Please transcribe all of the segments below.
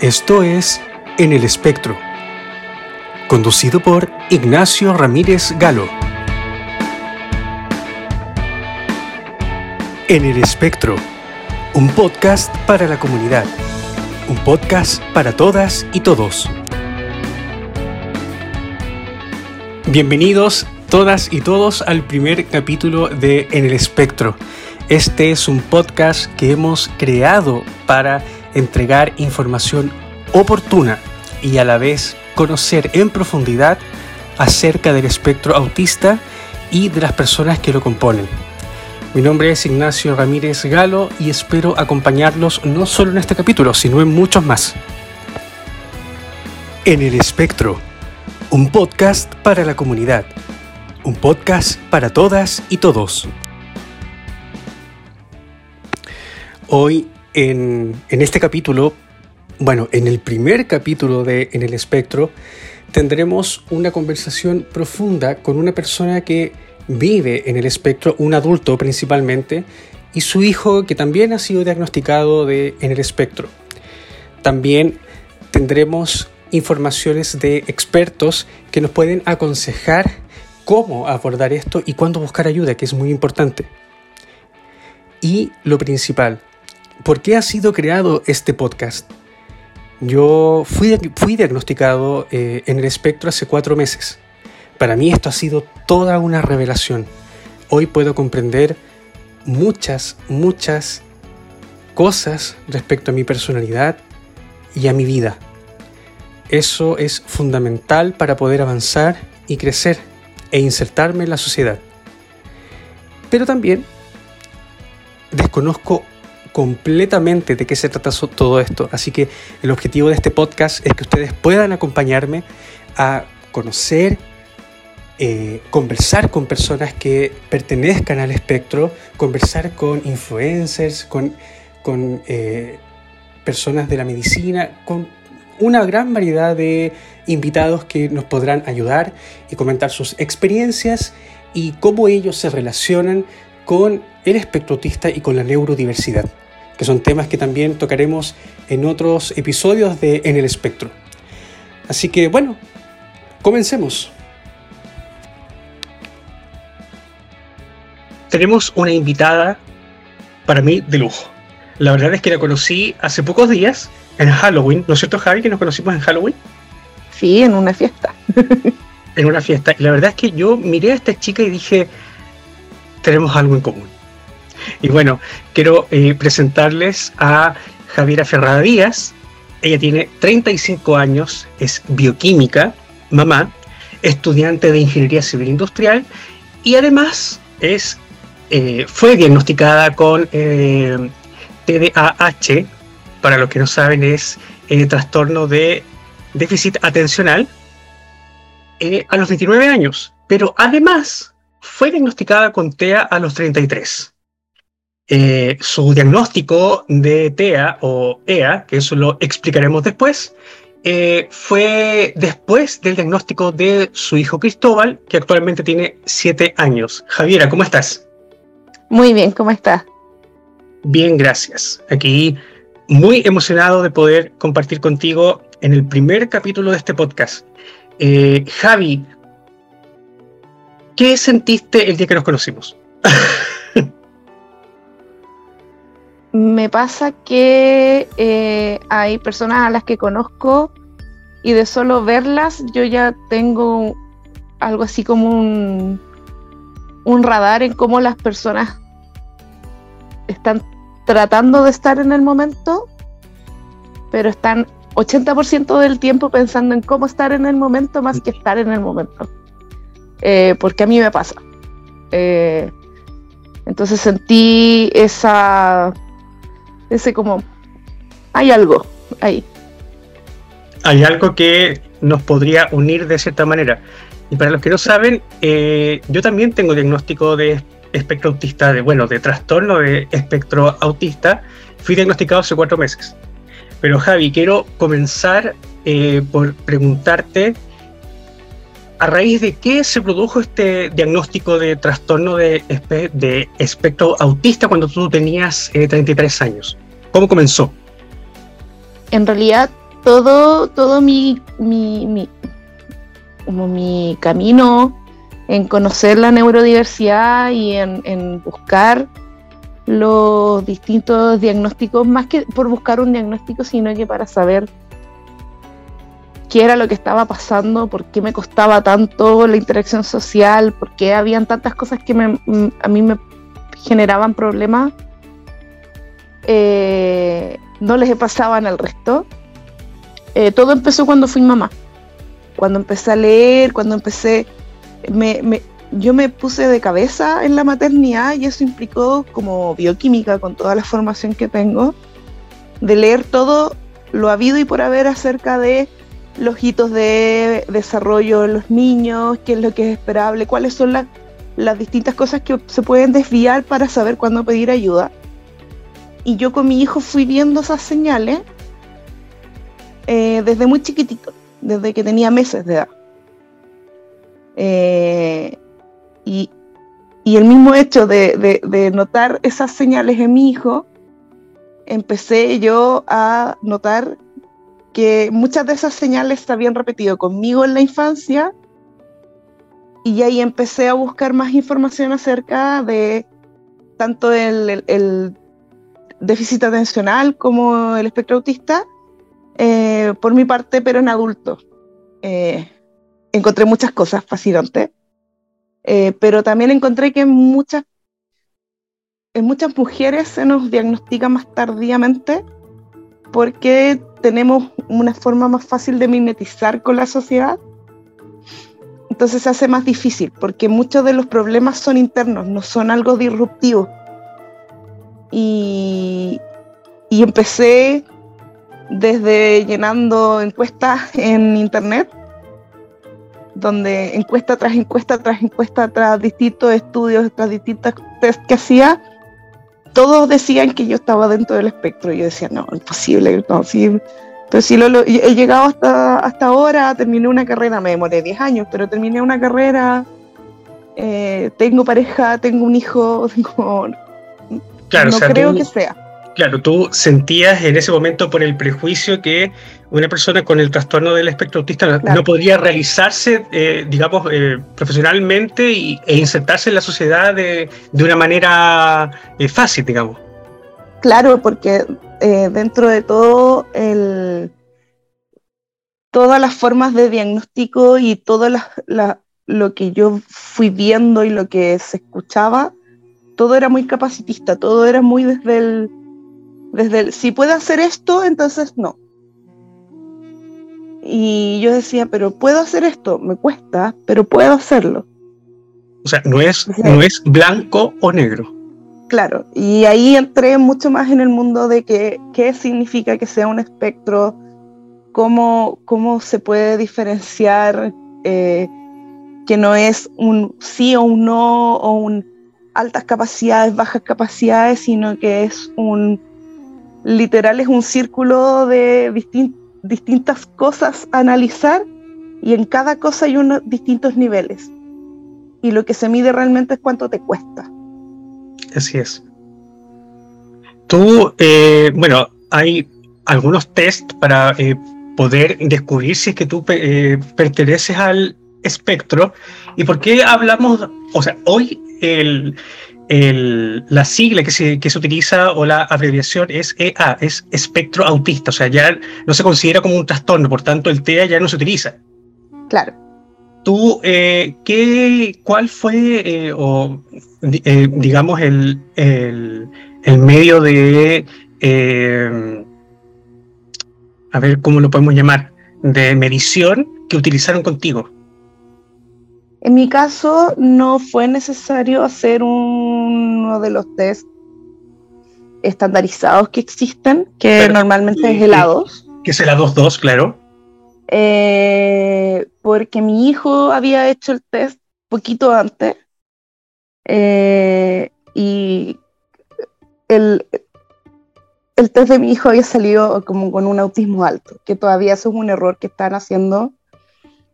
Esto es En el Espectro, conducido por Ignacio Ramírez Galo. En el Espectro, un podcast para la comunidad, un podcast para todas y todos. Bienvenidos todas y todos al primer capítulo de En el Espectro. Este es un podcast que hemos creado para entregar información oportuna y a la vez conocer en profundidad acerca del espectro autista y de las personas que lo componen. Mi nombre es Ignacio Ramírez Galo y espero acompañarlos no solo en este capítulo, sino en muchos más. En el espectro, un podcast para la comunidad, un podcast para todas y todos. Hoy en, este capítulo, bueno, en el primer capítulo de En el Espectro, tendremos una conversación profunda con una persona que vive en el espectro, un adulto principalmente, y su hijo que también ha sido diagnosticado de, en el espectro. También tendremos informaciones de expertos que nos pueden aconsejar cómo abordar esto y cuándo buscar ayuda, que es muy importante. Y lo principal, ¿Por qué ha sido creado este podcast? Yo fui, fui diagnosticado eh, en el espectro hace cuatro meses. Para mí esto ha sido toda una revelación. Hoy puedo comprender muchas, muchas cosas respecto a mi personalidad y a mi vida. Eso es fundamental para poder avanzar y crecer e insertarme en la sociedad. Pero también desconozco completamente de qué se trata todo esto. Así que el objetivo de este podcast es que ustedes puedan acompañarme a conocer, eh, conversar con personas que pertenezcan al espectro, conversar con influencers, con, eh, personas de la medicina, con una gran variedad de invitados que nos podrán ayudar y comentar sus experiencias y cómo ellos se relacionan con el espectro autista y con la neurodiversidad que son temas que también tocaremos en otros episodios de En el Espectro. Así que bueno, comencemos. Tenemos una invitada para mí de lujo. La verdad es que la conocí hace pocos días en Halloween, ¿no es cierto Javi que nos conocimos en Halloween? Sí, en una fiesta. en una fiesta. Y la verdad es que yo miré a esta chica y dije, tenemos algo en común y bueno, quiero eh, presentarles a Javiera Ferrada Díaz. Ella tiene 35 años, es bioquímica, mamá, estudiante de Ingeniería Civil Industrial y además es, eh, fue diagnosticada con eh, TDAH, para los que no saben es el trastorno de déficit atencional, a los 29 años, pero además fue diagnosticada con TEA a los 33. Eh, su diagnóstico de TEA o EA, que eso lo explicaremos después, eh, fue después del diagnóstico de su hijo Cristóbal, que actualmente tiene siete años. Javiera, ¿cómo estás? Muy bien, ¿cómo estás? Bien, gracias. Aquí muy emocionado de poder compartir contigo en el primer capítulo de este podcast. Eh, Javi, ¿qué sentiste el día que nos conocimos? me pasa que eh, hay personas a las que conozco y de solo verlas yo ya tengo algo así como un, radar en cómo las personas están tratando de estar en el momento, pero están 80% del tiempo pensando en cómo estar en el momento más que estar en el momento. Eh, porque a mí me pasa. Eh, entonces sentí esa ese como, hay algo ahí. Hay algo que nos podría unir de cierta manera. Y para los que no saben, eh, yo también tengo diagnóstico de espectro autista, de, bueno, de trastorno de espectro autista. Fui diagnosticado hace cuatro meses. Pero Javi, quiero comenzar eh, por preguntarte a raíz de qué se produjo este diagnóstico de trastorno de, de espectro autista cuando tú tenías 33 eh, años. ¿Cómo comenzó? En realidad todo, todo mi, mi, como mi camino en conocer la neurodiversidad y en, buscar los distintos diagnósticos, más que por buscar un diagnóstico, sino que para saber qué era lo que estaba pasando, por qué me costaba tanto la interacción social, por qué habían tantas cosas que a mí me generaban problemas, eh, no les pasaban al resto. Eh, todo empezó cuando fui mamá, cuando empecé a leer, cuando empecé, me, yo me puse de cabeza en la maternidad y eso implicó como bioquímica, con toda la formación que tengo, de leer todo lo habido y por haber acerca de los hitos de desarrollo de los niños, qué es lo que es esperable, cuáles son las, distintas cosas que se pueden desviar para saber cuándo pedir ayuda. Y yo con mi hijo fui viendo esas señales eh, desde muy chiquitito, desde que tenía meses de edad. Eh, y, el mismo hecho de, notar esas señales en mi hijo, empecé yo a notar que muchas de esas señales se habían repetido conmigo en la infancia y ahí empecé a buscar más información acerca de tanto el, déficit atencional como el espectro autista, eh, por mi parte, pero en adultos. Eh, encontré muchas cosas fascinantes, eh, pero también encontré que muchas, en muchas mujeres se nos diagnostica más tardíamente porque tenemos una forma más fácil de mimetizar con la sociedad entonces se hace más difícil porque muchos de los problemas son internos, no son algo disruptivo. Y, y empecé desde llenando encuestas en internet, donde encuesta tras encuesta tras encuesta tras distintos estudios, tras distintos test que hacía, todos decían que yo estaba dentro del espectro. Yo decía, no, imposible, no, pero si lo, he llegado hasta, hasta ahora, terminé una carrera, me demoré 10 años, pero terminé una carrera, eh, tengo pareja, tengo un hijo, tengo, claro, no creo que sea. Claro, tú sentías en ese momento por el prejuicio que una persona con el trastorno del espectro autista no podría realizarse, eh, digamos, eh, profesionalmente y, e insertarse en la sociedad de, de una manera fácil, digamos. Claro, porque eh, dentro de todo, el, todas las formas de diagnóstico y todo lo que yo fui viendo y lo que se escuchaba, todo era muy capacitista, todo era muy desde el, desde el, si puedo hacer esto, entonces no. Y yo decía, pero puedo hacer esto, me cuesta, pero puedo hacerlo. O sea, no es, no es blanco o negro. Claro, y ahí entré mucho más en el mundo de que, qué significa que sea un espectro, cómo, cómo se puede diferenciar eh, que no es un sí o un no, o un altas capacidades, bajas capacidades, sino que es un, literal es un círculo de distintas cosas a analizar y en cada cosa hay unos distintos niveles. Y lo que se mide realmente es cuánto te cuesta. Así es. Tú, eh, bueno, hay algunos test para eh, poder descubrir si es que tú eh, perteneces al espectro. ¿Y por qué hablamos? O sea, hoy el, la sigla que se, que se utiliza o la abreviación es EA, es espectro autista. O sea, ya no se considera como un trastorno, por tanto el TEA ya no se utiliza. Claro. ¿Tú eh, qué, cuál fue, eh, o eh, digamos, el, medio de, a ver cómo lo podemos llamar, de medición que utilizaron contigo? En mi caso, no fue necesario hacer uno de los test estandarizados que existen, que normalmente es el A2. Que es el A2-2, claro. Eh, porque mi hijo había hecho el test poquito antes eh, y el, el test de mi hijo había salido como con un autismo alto, que todavía es un error que están haciendo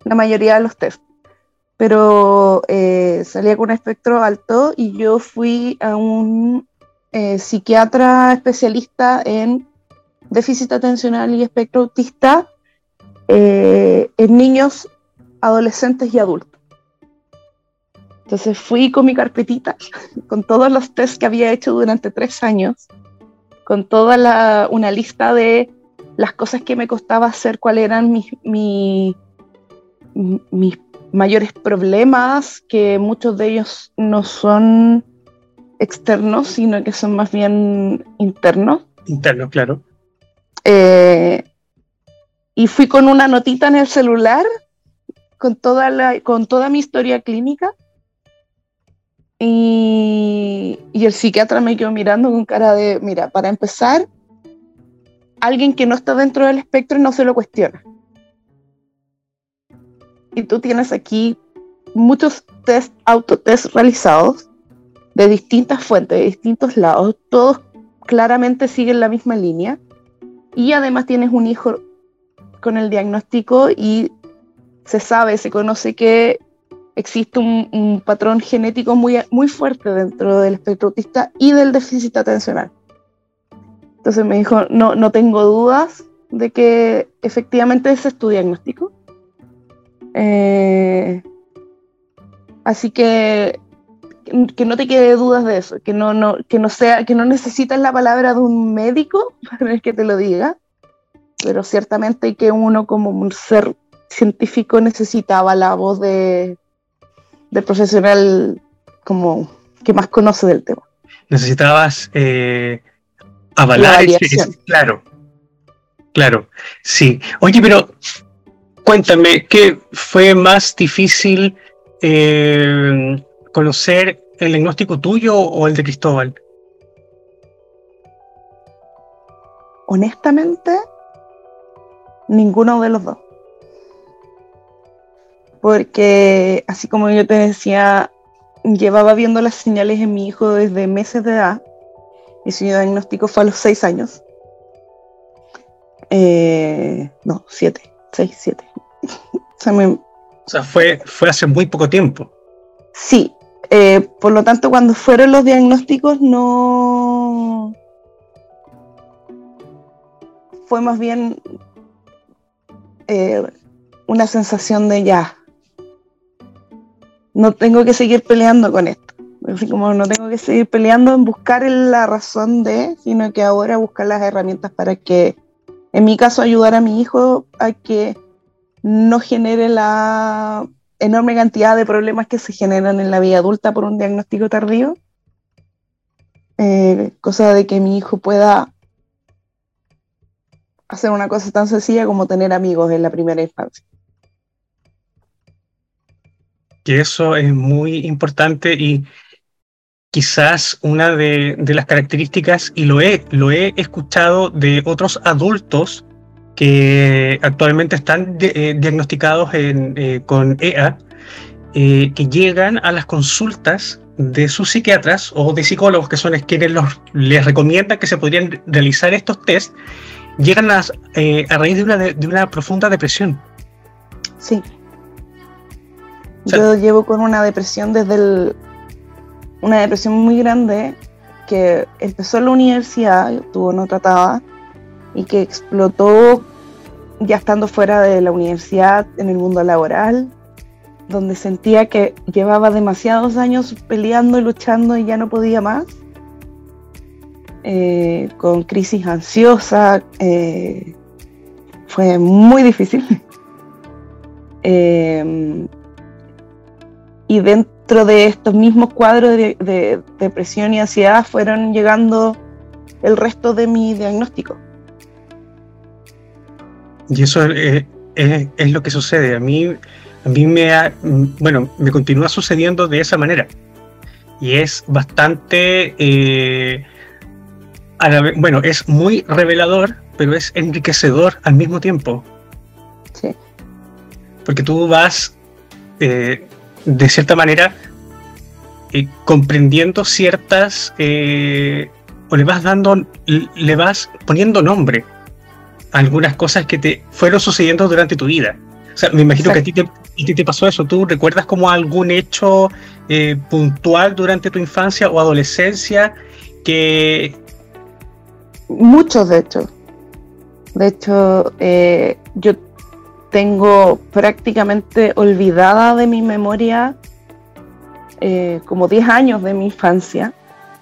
la mayoría de los test. Pero eh, salía con un espectro alto y yo fui a un psiquiatra especialista en déficit atencional y espectro autista eh, en niños, adolescentes y adultos. Entonces fui con mi carpetita, con todos los tests que había hecho durante tres años, con toda una lista de las cosas que me costaba hacer, cuáles eran mis, mis, mis mayores problemas, que muchos de ellos no son externos, sino que son más bien internos. Internos, claro. Eh, y fui con una notita en el celular con toda, la, con toda mi historia clínica. Y, y el psiquiatra me quedó mirando con cara de, mira, para empezar, alguien que no está dentro del espectro no se lo cuestiona. Y tú tienes aquí muchos test, autotest realizados de distintas fuentes, de distintos lados, todos claramente siguen la misma línea. Y además tienes un hijo con el diagnóstico y se sabe, se conoce que existe un, patrón genético muy, muy fuerte dentro del espectro autista y del déficit atencional. Entonces me dijo, no, no tengo dudas de que efectivamente ese es tu diagnóstico. Eh, así que que no te quede dudas de eso, que no, no, que no sea, que no necesitas la palabra de un médico para que te lo diga, pero ciertamente que uno como un ser científico necesitaba la voz de, de profesional como que más conoce del tema. Necesitabas eh, avalar claro, claro, sí. Oye, pero cuéntame, ¿qué fue más difícil eh, conocer el diagnóstico tuyo o el de Cristóbal? Honestamente, ninguno de los dos. Porque, así como yo te decía, llevaba viendo las señales en mi hijo desde meses de edad. Mi su diagnóstico fue a los seis años. Eh, no, siete, seis, siete. o sea, fue, fue hace muy poco tiempo. Sí, eh, por lo tanto, cuando fueron los diagnósticos, no. Fue más bien eh, una sensación de ya. No tengo que seguir peleando con esto. Así como no tengo que seguir peleando en buscar la razón de, sino que ahora buscar las herramientas para que, en mi caso, ayudar a mi hijo a que no genere la enorme cantidad de problemas que se generan en la vida adulta por un diagnóstico tardío. Eh, cosa de que mi hijo pueda hacer una cosa tan sencilla como tener amigos en la primera infancia. Que eso es muy importante y quizás una de, las características, y lo he, lo he escuchado de otros adultos que actualmente están eh, diagnosticados eh, con EA, eh, que llegan a las consultas de sus psiquiatras o de psicólogos, que son quienes los, les recomiendan que se podrían realizar estos test, llegan a, raíz de una, de, una profunda depresión. Sí. Yo llevo con una depresión desde el, una depresión muy grande que empezó en la universidad, tuvo no trataba, y que explotó ya estando fuera de la universidad, en el mundo laboral, donde sentía que llevaba demasiados años peleando y luchando y ya no podía más, eh, con crisis ansiosa, eh, fue muy difícil. Eh, y dentro de estos mismos cuadros de depresión y ansiedad fueron llegando el resto de mi diagnóstico. Y eso es, lo que sucede. A mí, a mí me, bueno, me continúa sucediendo de esa manera. Y es bastante, bueno, es muy revelador, pero es enriquecedor al mismo tiempo. Sí. Porque tú vas, eh, de cierta manera, eh, comprendiendo ciertas, o le vas dando, le vas poniendo nombre algunas cosas que te fueron sucediendo durante tu vida. O sea, me imagino que a ti, te, pasó eso. ¿Tú recuerdas como algún hecho eh, puntual durante tu infancia o adolescencia que... Muchos, de hecho. De hecho, eh, yo tengo prácticamente olvidada de mi memoria eh, como 10 años de mi infancia.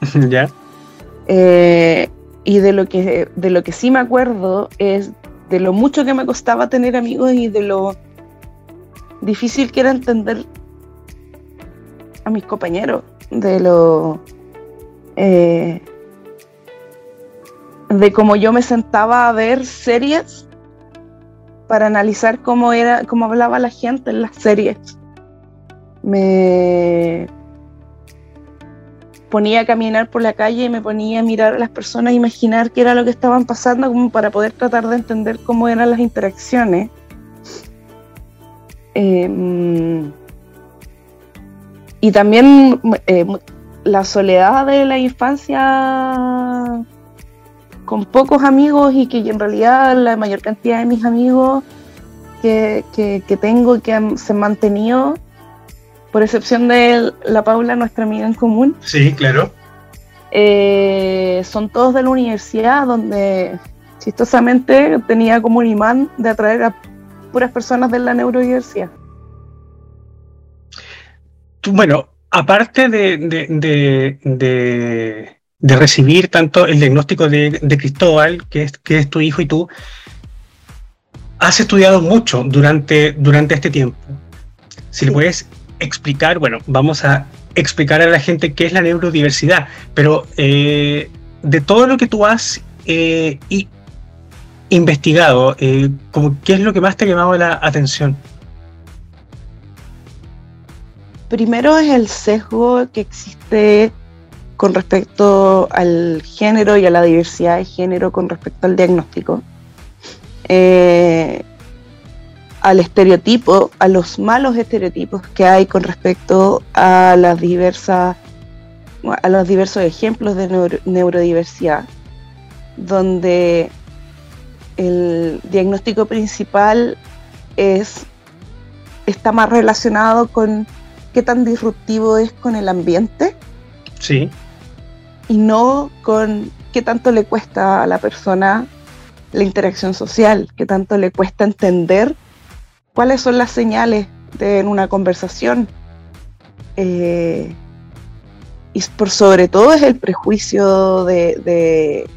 ¿Ya? Eh, y de lo, que, de lo que sí me acuerdo es de lo mucho que me costaba tener amigos y de lo difícil que era entender a mis compañeros, de lo... Eh, de cómo yo me sentaba a ver series para analizar cómo era, cómo hablaba la gente en las series. Me ponía a caminar por la calle y me ponía a mirar a las personas, imaginar qué era lo que estaban pasando, como para poder tratar de entender cómo eran las interacciones. Em, y también eh, la soledad de la infancia con pocos amigos y que en realidad la mayor cantidad de mis amigos que, tengo y que se han mantenido, por excepción de la Paula, nuestra amiga en común. Sí, claro. Eh, son todos de la universidad, donde chistosamente tenía como un imán de atraer a puras personas de la neurodiversidad. Bueno, aparte de de recibir tanto el diagnóstico de, Cristóbal, que es, que es tu hijo y tú, has estudiado mucho durante, durante este tiempo. Si le puedes explicar, bueno, vamos a explicar a la gente qué es la neurodiversidad, pero eh, de todo lo que tú has eh, investigado, eh, ¿qué es lo que más te ha llamado la atención? Primero es el sesgo que existe con respecto al género y a la diversidad de género con respecto al diagnóstico, eh, al estereotipo, a los malos estereotipos que hay con respecto a las diversas a los diversos ejemplos de neurodiversidad, donde el diagnóstico principal es está más relacionado con qué tan disruptivo es con el ambiente. Sí y no con qué tanto le cuesta a la persona la interacción social, qué tanto le cuesta entender cuáles son las señales de en una conversación. Eh, y por sobre todo es el prejuicio de,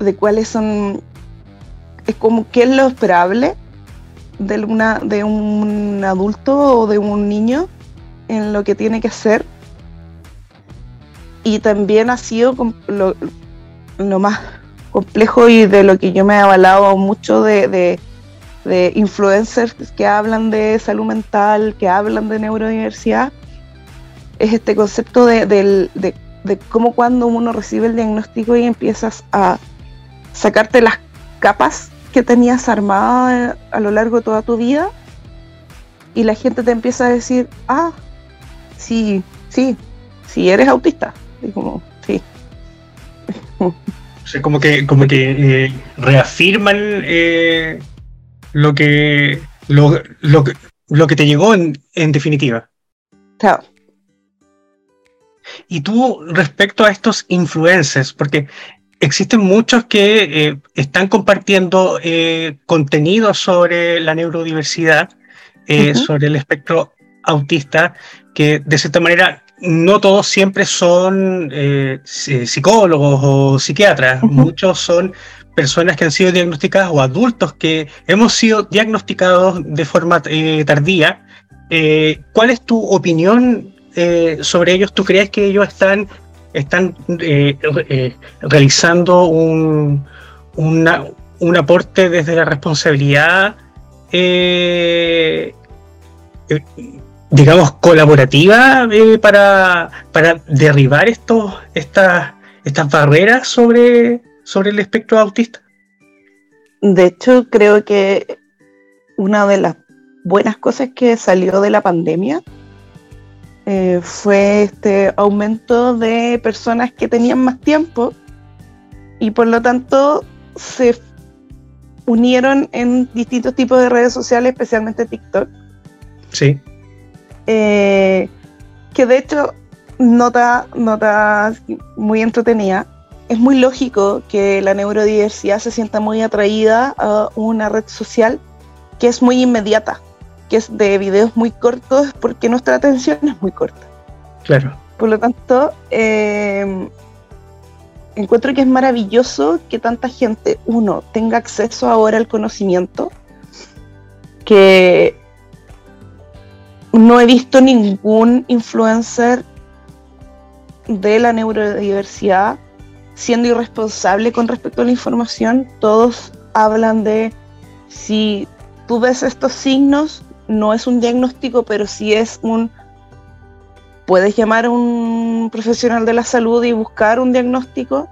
de, cuáles son, es como qué es lo esperable de, una, de un adulto o de un niño en lo que tiene que hacer y también ha sido lo, más complejo y de lo que yo me he avalado mucho de, influencers que hablan de salud mental, que hablan de neurodiversidad, es este concepto de, cómo cuando uno recibe el diagnóstico y empiezas a sacarte las capas que tenías armadas a lo largo de toda tu vida y la gente te empieza a decir, ah, sí, sí, sí eres autista como, sí. O sea, como que, como que eh, reafirman eh, lo que lo, lo, que lo que te llegó en, en definitiva. Claro. Y tú, respecto a estos influencers, porque existen muchos que eh, están compartiendo contenido sobre la neurodiversidad, sobre el espectro autista, que de cierta manera no todos siempre son eh, psicólogos o psiquiatras, muchos son personas que han sido diagnosticadas o adultos que hemos sido diagnosticados de forma eh, tardía. Eh, ¿Cuál es tu opinión sobre ellos? ¿Tú crees que ellos están, están realizando un, un aporte desde la responsabilidad? Digamos, colaborativa eh, para, para, derribar estos, estas, estas barreras sobre, sobre el espectro autista? De hecho, creo que una de las buenas cosas que salió de la pandemia eh, fue este aumento de personas que tenían más tiempo y por lo tanto se unieron en distintos tipos de redes sociales, especialmente TikTok. Sí. Eh, que de hecho nota, nota muy entretenida. es muy lógico que la neurodiversidad se sienta muy atraída a una red social que es muy inmediata, que es de videos muy cortos porque nuestra atención es muy corta. Claro. Por lo tanto, eh, encuentro que es maravilloso que tanta gente, uno, tenga acceso ahora al conocimiento, que no he visto ningún influencer de la neurodiversidad siendo irresponsable con respecto a la información. Todos hablan de si tú ves estos signos, no es un diagnóstico, pero sí es un... Puedes llamar a un profesional de la salud y buscar un diagnóstico,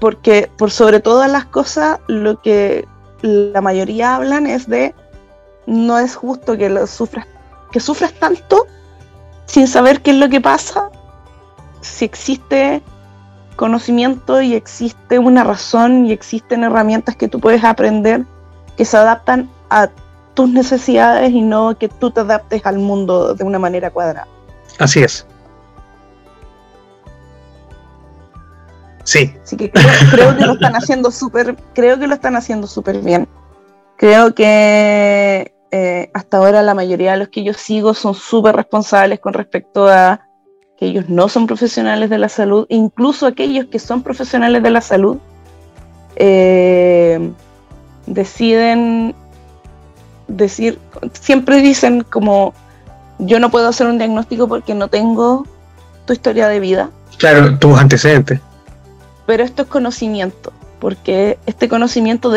porque por sobre todas las cosas, lo que la mayoría hablan es de no es justo que lo sufras, que sufras tanto sin saber qué es lo que pasa, si existe conocimiento y existe una razón y existen herramientas que tú puedes aprender que se adaptan a tus necesidades y no que tú te adaptes al mundo de una manera cuadrada. Así es. Sí. Así que creo, que lo están haciendo súper, creo que lo están haciendo súper bien. Creo que eh, hasta ahora la mayoría de los que yo sigo son súper responsables con respecto a que ellos no son profesionales de la salud, incluso aquellos que son profesionales de la salud, eh, deciden decir, siempre dicen como, yo no puedo hacer un diagnóstico porque no tengo tu historia de vida. Claro, tus antecedentes. Pero esto es conocimiento, porque este conocimiento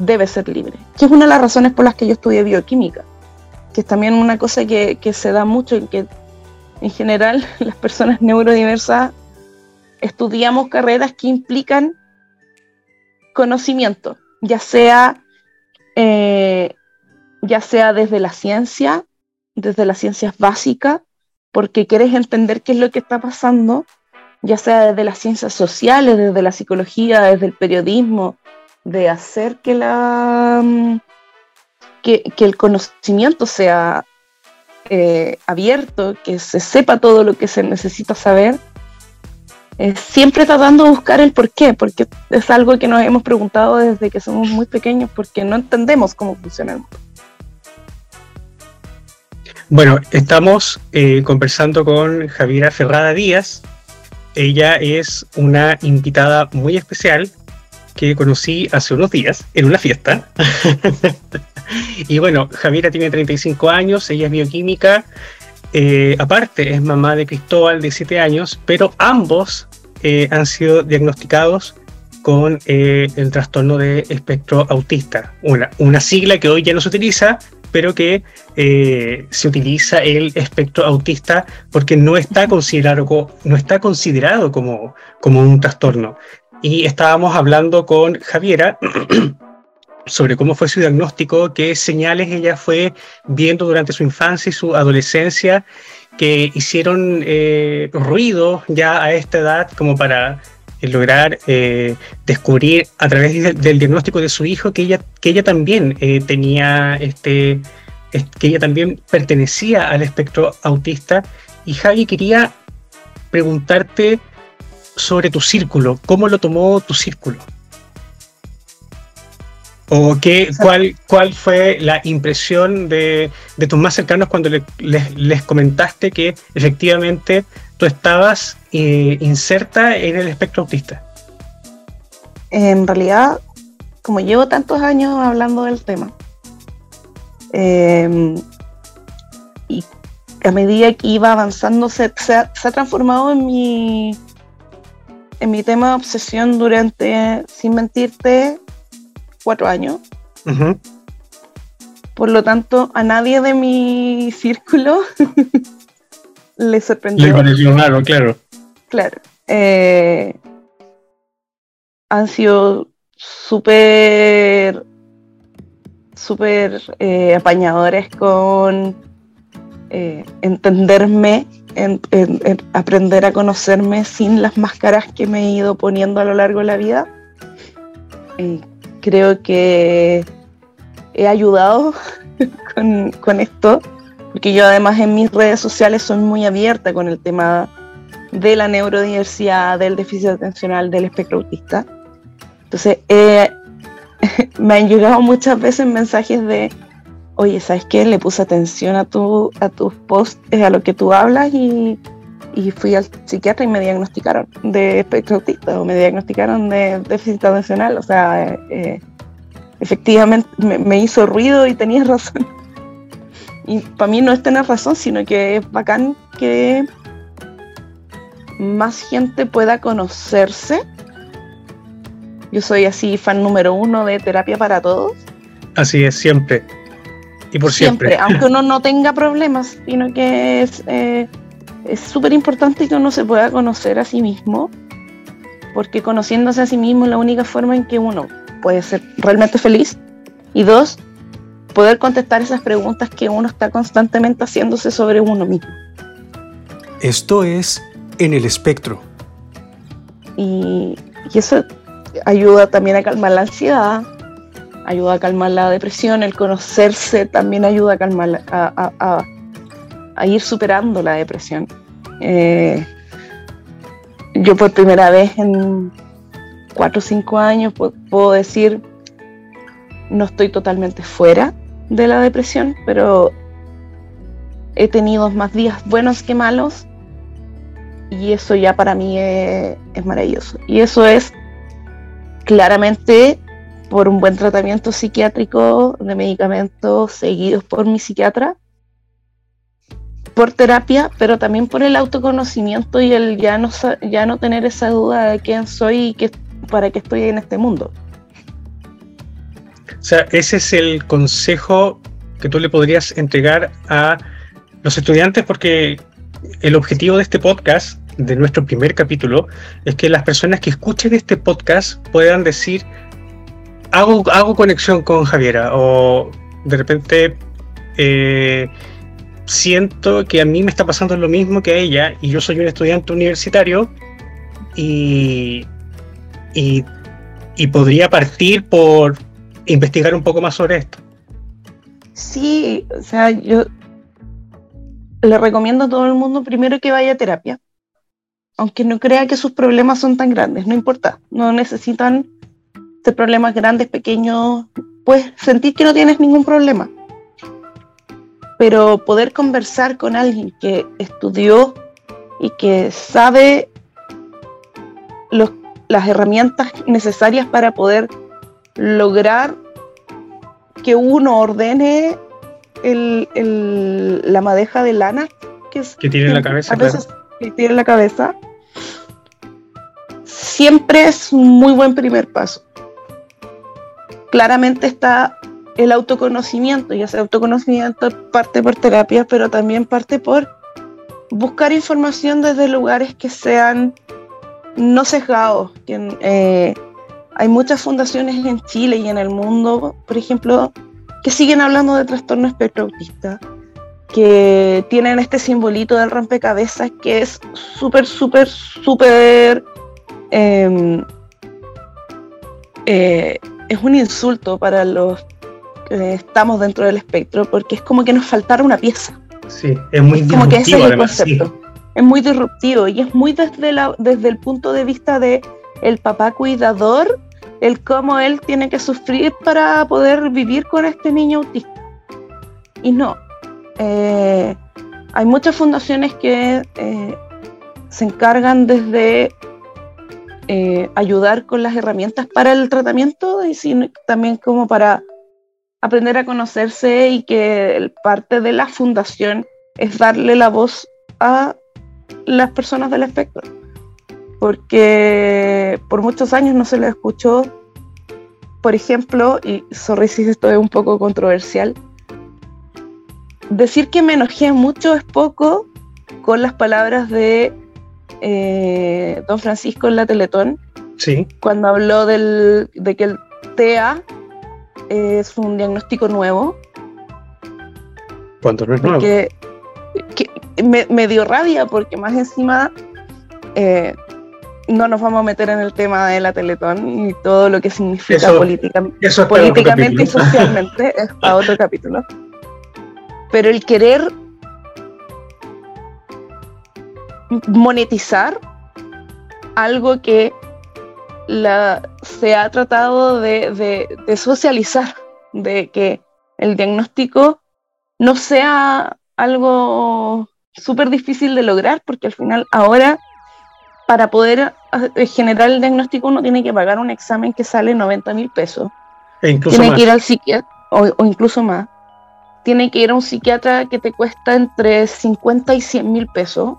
debe ser libre, que es una de las razones por las que yo estudié bioquímica, que es también una cosa que, se da mucho y que en general las personas neurodiversas estudiamos carreras que implican conocimiento, ya sea, eh, ya sea desde la ciencia, desde las ciencias básicas, porque quieres entender qué es lo que está pasando, ya sea desde las ciencias sociales, desde la psicología, desde el periodismo, de hacer que, la, mm, que, el conocimiento sea eh, abierto, que se sepa todo lo que se necesita saber, eh, siempre tratando de buscar el por qué, porque es algo que nos hemos preguntado desde que somos muy pequeños, porque no entendemos cómo funciona el mundo. Bueno, estamos eh, conversando con Javiera Ferrada Díaz. Ella es una invitada muy especial que conocí hace unos días en una fiesta. y bueno, Javiera tiene 35 años, ella es bioquímica, eh, aparte es mamá de Cristóbal de 7 años, pero ambos eh, han sido diagnosticados con eh, el trastorno de espectro autista, una, una sigla que hoy ya no se utiliza, pero que se utiliza el espectro autista porque no está considerado, no está considerado como, como un trastorno. Y estábamos hablando con Javiera sobre cómo fue su diagnóstico, qué señales ella fue viendo durante su infancia y su adolescencia que hicieron eh, ruido ya a esta edad como para eh, lograr eh, descubrir a través del diagnóstico de su hijo que ella, que ella también tenía este, que ella también pertenecía al espectro autista. Y Javi quería preguntarte sobre tu círculo, cómo lo tomó tu círculo. ¿O qué, cuál, cuál fue la impresión de, tus más cercanos cuando les, comentaste que efectivamente tú estabas eh, inserta en el espectro autista? En realidad, como llevo tantos años hablando del tema, em, y a medida que iba avanzando se, se, ha, transformado en mi, en mi tema de obsesión durante, sin mentirte, cuatro años. Por lo tanto, a nadie de mi círculo le sorprendió. Le pareció raro, claro. Claro. Eh, han sido súper, súper eh, apañadores con eh, entenderme, en, aprender a conocerme sin las máscaras que me he ido poniendo a lo largo de la vida creo que he ayudado con, esto, porque yo además en mis redes sociales soy muy abierta con el tema de la neurodiversidad, del déficit atencional, del espectro autista. Entonces, eh, me han llegado muchas veces mensajes de, oye, ¿sabes qué? Le puse atención a, tu, a tus posts, a lo que tú hablas y, fui al psiquiatra y me diagnosticaron de espectro autista o me diagnosticaron de déficit atencional. O sea, eh, efectivamente me, hizo ruido y tenías razón. Y para mí no es tener razón, sino que es bacán que más gente pueda conocerse. Yo soy así fan número uno de terapia para todos. Así es, siempre. Y por siempre. siempre. aunque uno no tenga problemas, sino que es eh, súper importante que uno se pueda conocer a sí mismo, porque conociéndose a sí mismo es la única forma en que uno puede ser realmente feliz. Y dos, poder contestar esas preguntas que uno está constantemente haciéndose sobre uno mismo. Esto es En el Espectro. Y, eso ayuda también a calmar la ansiedad, ayuda a calmar la depresión, el conocerse también ayuda a calmar, a, ir superando la depresión. Eh, yo por primera vez en cuatro o cinco años puedo decir, no estoy totalmente fuera de la depresión, pero he tenido más días buenos que malos y eso ya para mí es, maravilloso. Y eso es claramente por un buen tratamiento psiquiátrico de medicamentos seguidos por mi psiquiatra, por terapia, pero también por el autoconocimiento y el ya no, ya no tener esa duda de quién soy y qué, para qué estoy en este mundo. O sea, ese es el consejo que tú le podrías entregar a los estudiantes porque el objetivo de este podcast, de nuestro primer capítulo, es que las personas que escuchen este podcast puedan decir, hago, hago conexión con Javiera o de repente eh, siento que a mí me está pasando lo mismo que a ella y yo soy un estudiante universitario y, y, y podría partir por investigar un poco más sobre esto. Sí, o sea, yo le recomiendo a todo el mundo primero que vaya a terapia, aunque no crea que sus problemas son tan grandes, no importa, no necesitan ser problemas grandes, pequeños, puedes sentir que no tienes ningún problema, pero poder conversar con alguien que estudió y que sabe las herramientas necesarias para poder lograr que uno ordene la madeja de lana que, tiene en la cabeza. que tiene en la cabeza. Siempre es un muy buen primer paso. Claramente está el autoconocimiento, y ese autoconocimiento parte por terapia, pero también parte por buscar información desde lugares que sean no sesgados, que, eh, hay muchas fundaciones en Chile y en el mundo, por ejemplo, que siguen hablando de trastorno espectro autista, que tienen este simbolito del rompecabezas que es súper, súper, súper... Em, eh, es un insulto para los estamos dentro del espectro porque es como que nos faltara una pieza. Sí, es muy es como que ese es el concepto. Es muy disruptivo y es muy desde, la, desde el punto de vista de el papá cuidador, el cómo él tiene que sufrir para poder vivir con este niño autista. Y no, eh, hay muchas fundaciones que eh, se encargan desde eh, ayudar con las herramientas para el tratamiento y también como para aprender a conocerse y que parte de la fundación es darle la voz a las personas del espectro porque por muchos años no se le escuchó, por ejemplo, y sorry si esto es un poco controversial, decir que me enojé mucho es poco con las palabras de eh, don Francisco en la Teletón, sí. cuando habló del, de que el TEA es un diagnóstico nuevo. ¿Cuánto no es nuevo? Que, me, dio rabia porque más encima eh, no nos vamos a meter en el tema de la Teletón y todo lo que significa políticamente y socialmente, es para otro capítulo. Pero el querer monetizar algo que se ha tratado de, socializar, de que el diagnóstico no sea algo súper difícil de lograr, porque al final ahora para poder eh, generar el diagnóstico uno tiene que pagar un examen que sale 90 mil pesos. E tiene que ir al psiquiatra, o, incluso más. Tiene que ir a un psiquiatra que te cuesta entre 50 y 100 mil pesos,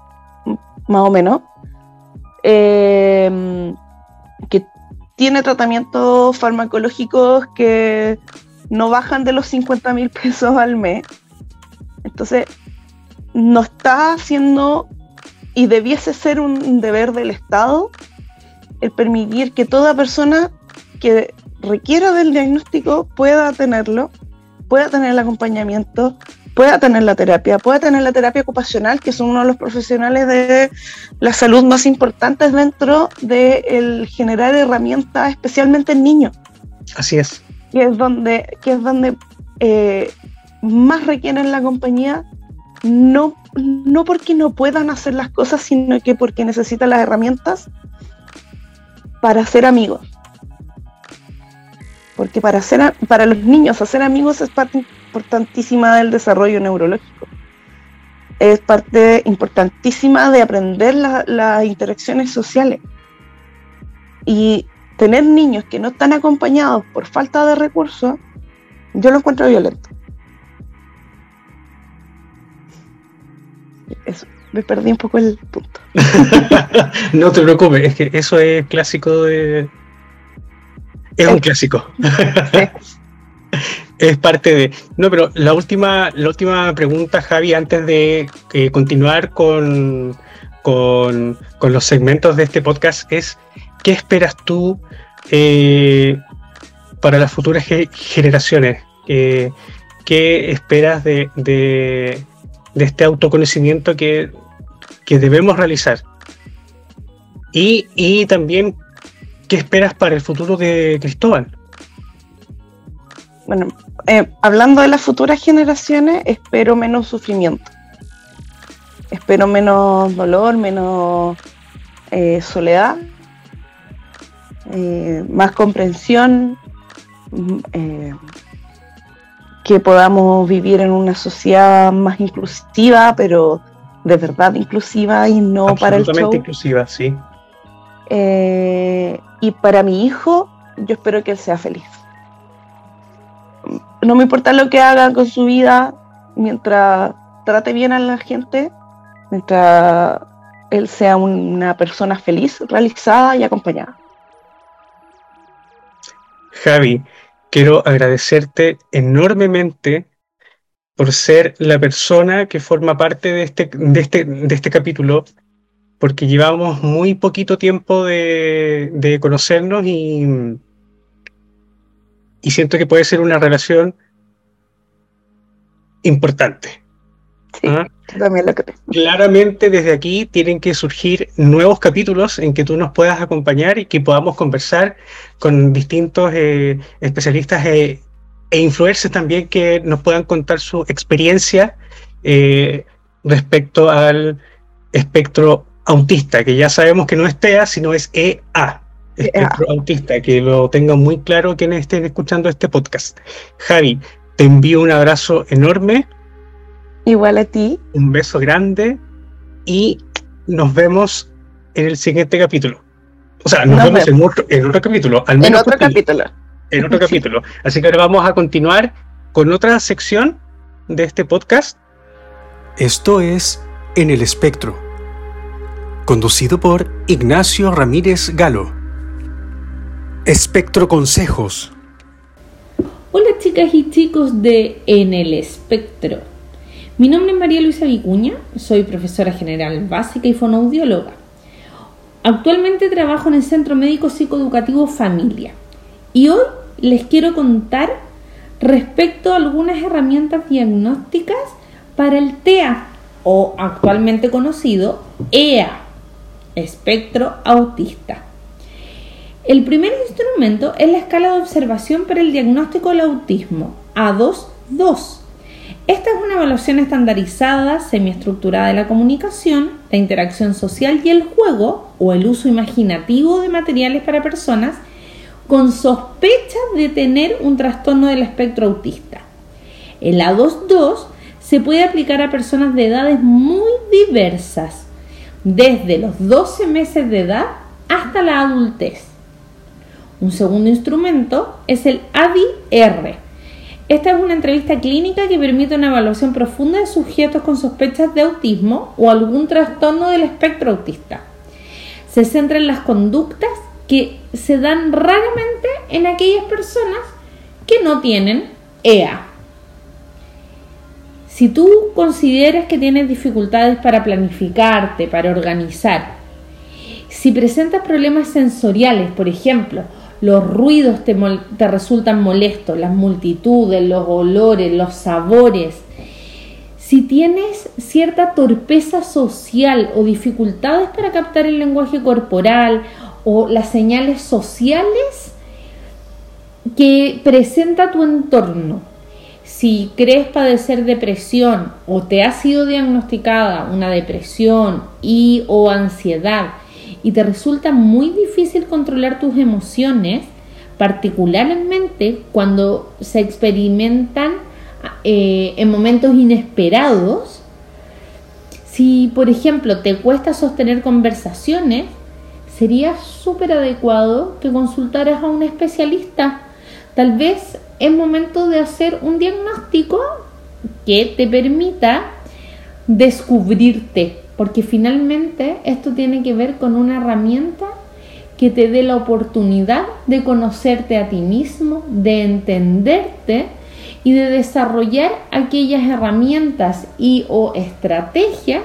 más o menos. Eh, que tiene tratamientos farmacológicos que no bajan de los 50 mil pesos al mes. Entonces, no está haciendo y debiese ser un deber del Estado el permitir que toda persona que requiera del diagnóstico pueda tenerlo, pueda tener el acompañamiento, pueda tener la terapia, pueda tener la terapia ocupacional, que son uno de los profesionales de la salud más importantes dentro de el generar herramientas, especialmente en niños. Así es. Que es donde, que es donde eh, más requieren la compañía, no, no porque no puedan hacer las cosas, sino que porque necesitan las herramientas para ser amigos. Porque para, ser, para los niños hacer amigos es parte importantísima del desarrollo neurológico. Es parte importantísima de aprender las interacciones sociales. Y tener niños que no están acompañados por falta de recursos, yo lo encuentro violento. Eso, me perdí un poco el punto. no te preocupes, es que eso es clásico de... Es un clásico. es parte de. No, pero la última, la última pregunta, Javi, antes de eh, continuar con, con, los segmentos de este podcast, es ¿qué esperas tú eh, para las futuras generaciones? ¿Qué esperas de, de, este autoconocimiento que, que debemos realizar? Y, y también, ¿qué esperas para el futuro de Cristóbal? Bueno, eh, hablando de las futuras generaciones, espero menos sufrimiento. Espero menos dolor, menos eh, soledad, eh, más comprensión, mm, que podamos vivir en una sociedad más inclusiva, pero de verdad inclusiva y no para el show. inclusiva, sí. y para mi hijo, yo espero que él sea feliz no me importa lo que haga con su vida, mientras trate bien a la gente, mientras él sea una persona feliz, realizada y acompañada. Javi, quiero agradecerte enormemente por ser la persona que forma parte de este, de este, de este capítulo, porque llevamos muy poquito tiempo de, de conocernos y, y siento que puede ser una relación importante. Sí, ¿Ah? también lo que Claramente desde aquí tienen que surgir nuevos capítulos en que tú nos puedas acompañar y que podamos conversar con distintos eh, especialistas eh, e influencers también que nos puedan contar su experiencia eh, respecto al espectro autista, que ya sabemos que no es TEA, sino es EA espectro autista, que lo tengan muy claro quienes estén escuchando este podcast. Javi, te envío un abrazo enorme. Igual a ti. Un beso grande y nos vemos en el siguiente capítulo. O sea, nos, vemos, En, otro, en otro capítulo. Al menos en otro capítulo. En otro capítulo. Así que ahora vamos a continuar con otra sección de este podcast. Esto es En el Espectro, conducido por Ignacio Ramírez Galo. Espectro Consejos. Hola chicas y chicos de En el Espectro. Mi nombre es María Luisa Vicuña, soy profesora general básica y fonoaudióloga. Actualmente trabajo en el Centro Médico Psicoeducativo Familia y hoy les quiero contar respecto a algunas herramientas diagnósticas para el TEA o actualmente conocido EA, espectro autista. El primer instrumento es la escala de observación para el diagnóstico del autismo, A2-2. Esta es una evaluación estandarizada, semiestructurada de la comunicación, la interacción social y el juego o el uso imaginativo de materiales para personas con sospecha de tener un trastorno del espectro autista. El A22 se puede aplicar a personas de edades muy diversas, desde los 12 meses de edad hasta la adultez. Un segundo instrumento es el ADI-R. Esta es una entrevista clínica que permite una evaluación profunda de sujetos con sospechas de autismo o algún trastorno del espectro autista. Se centra en las conductas que se dan raramente en aquellas personas que no tienen EA. Si tú consideras que tienes dificultades para planificarte, para organizar, si presentas problemas sensoriales, por ejemplo, los ruidos te, te, resultan molestos, las multitudes, los olores, los sabores. Si tienes cierta torpeza social o dificultades para captar el lenguaje corporal o las señales sociales que presenta tu entorno. Si crees padecer depresión o te ha sido diagnosticada una depresión y o ansiedad y te resulta muy difícil controlar tus emociones, particularmente cuando se experimentan eh, en momentos inesperados, si por ejemplo te cuesta sostener conversaciones, sería súper adecuado que consultaras a un especialista. Tal vez es momento de hacer un diagnóstico que te permita descubrirte, porque finalmente esto tiene que ver con una herramienta que te dé la oportunidad de conocerte a ti mismo, de entenderte y de desarrollar aquellas herramientas y o estrategias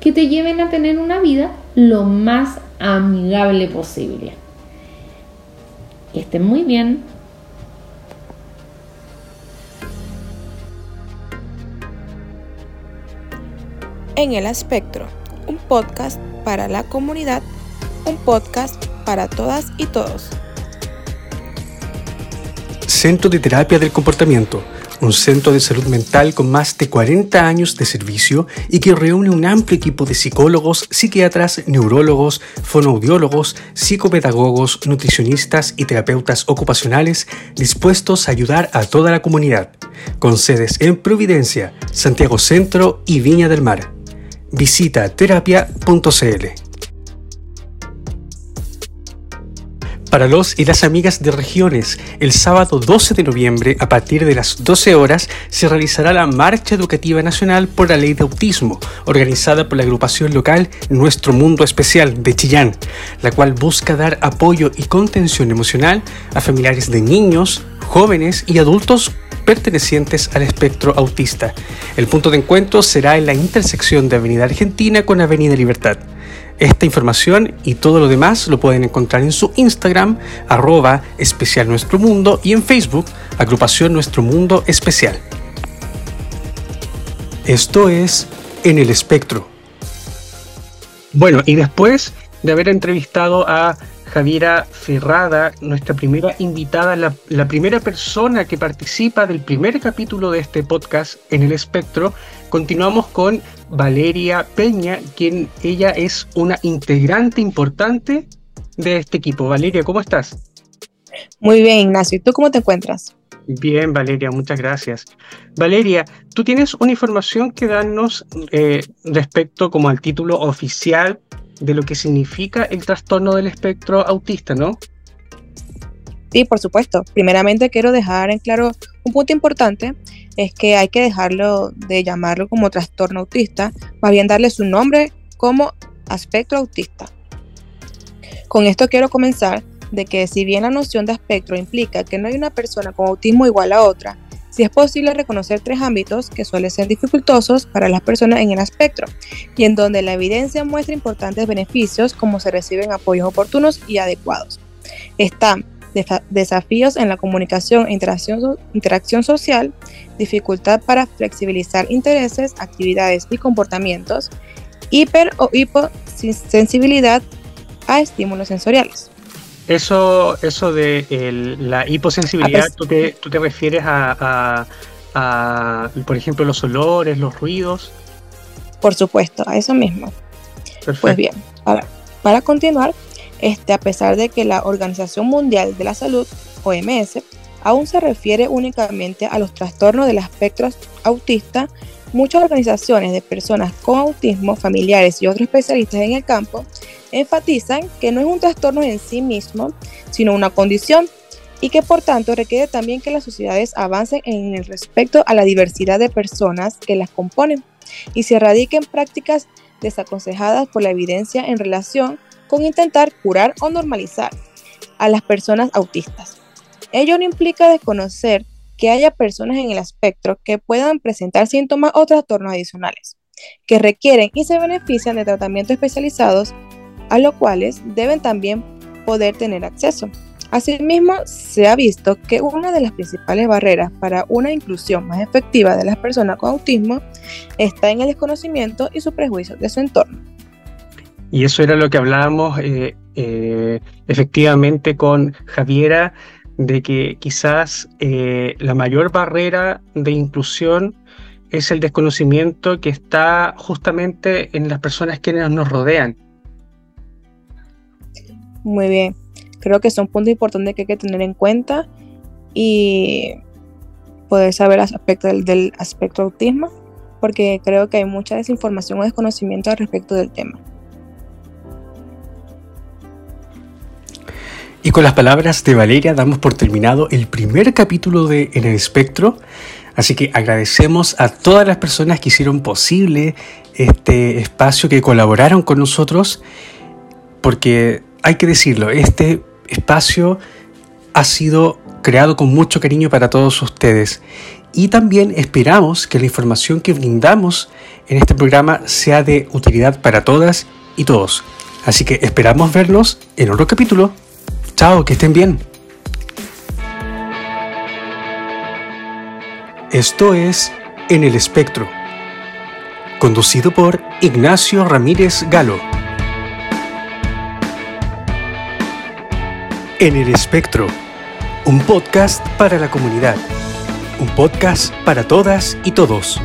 que te lleven a tener una vida lo más amigable posible. Que estén muy bien. En el espectro, un podcast para la comunidad, un podcast para todas y todos. Centro de Terapia del Comportamiento un centro de salud mental con más de 40 años de servicio y que reúne un amplio equipo de psicólogos, psiquiatras, neurólogos, fonoaudiólogos, psicopedagogos, nutricionistas y terapeutas ocupacionales dispuestos a ayudar a toda la comunidad, con sedes en Providencia, Santiago Centro y Viña del Mar. Visita terapia.cl. Para los y las amigas de regiones, el sábado 12 de noviembre, a partir de las 12 horas, se realizará la Marcha Educativa Nacional por la Ley de Autismo, organizada por la agrupación local Nuestro Mundo Especial de Chillán, la cual busca dar apoyo y contención emocional a familiares de niños, jóvenes y adultos pertenecientes al espectro autista. El punto de encuentro será en la intersección de Avenida Argentina con Avenida Libertad. Esta información y todo lo demás lo pueden encontrar en su Instagram, arroba especial nuestro mundo, y en Facebook, agrupación Nuestro Mundo Especial. Esto es En el Espectro. Bueno, y después de haber entrevistado a Javiera Ferrada, nuestra primera invitada, la, la, primera persona que participa del primer capítulo de este podcast en el espectro, continuamos con Valeria Peña, quien ella es una integrante importante de este equipo. Valeria, ¿cómo estás? Muy bien, Ignacio. ¿Y tú cómo te encuentras? Bien, Valeria, muchas gracias. Valeria, tú tienes una información que darnos eh, respecto como al título oficial de lo que significa el trastorno del espectro autista, ¿no? Sí, por supuesto. Primeramente quiero dejar en claro un punto importante, es que hay que dejarlo de llamarlo como trastorno autista, más bien darle su nombre como aspecto autista. Con esto quiero comenzar de que si bien la noción de espectro implica que no hay una persona con autismo igual a otra, si es posible reconocer tres ámbitos que suelen ser dificultosos para las personas en el espectro y en donde la evidencia muestra importantes beneficios como se reciben apoyos oportunos y adecuados. Están desafíos en la comunicación e interacción, interacción social, dificultad para flexibilizar intereses, actividades y comportamientos, hiper o hiposensibilidad a estímulos sensoriales. Eso, eso de la hiposensibilidad, ¿tú te, tú te refieres a, a, por ejemplo, los olores, los ruidos? Por supuesto, a eso mismo. Pues bien, para, para continuar, este, a pesar de que la Organización Mundial de la Salud, OMS, aún se refiere únicamente a los trastornos del espectro autista, muchas organizaciones de personas con autismo, familiares y otros especialistas en el campo enfatizan que no es un trastorno en sí mismo, sino una condición y que por tanto requiere también que las sociedades avancen en el respecto a la diversidad de personas que las componen y se erradiquen prácticas desaconsejadas por la evidencia en relación con intentar curar o normalizar a las personas autistas. Ello no implica desconocer que haya personas en el espectro que puedan presentar síntomas o trastornos adicionales, que requieren y se benefician de tratamientos especializados, a los cuales deben también poder tener acceso. Asimismo, se ha visto que una de las principales barreras para una inclusión más efectiva de las personas con autismo está en el desconocimiento y su prejuicio de su entorno. Y eso era lo que hablábamos eh, eh, efectivamente con Javiera, de que quizás eh, la mayor barrera de inclusión es el desconocimiento que está justamente en las personas que nos rodean. Muy bien, creo que son puntos importantes que hay que tener en cuenta y poder saber aspecto del, del aspecto autismo, porque creo que hay mucha desinformación o desconocimiento al respecto del tema. Y con las palabras de Valeria damos por terminado el primer capítulo de En el Espectro. Así que agradecemos a todas las personas que hicieron posible este espacio, que colaboraron con nosotros, porque hay que decirlo, este espacio ha sido creado con mucho cariño para todos ustedes. Y también esperamos que la información que brindamos en este programa sea de utilidad para todas y todos. Así que esperamos vernos en otro capítulo. Chao, que estén bien. Esto es En el Espectro, conducido por Ignacio Ramírez Galo. En el Espectro, un podcast para la comunidad, un podcast para todas y todos.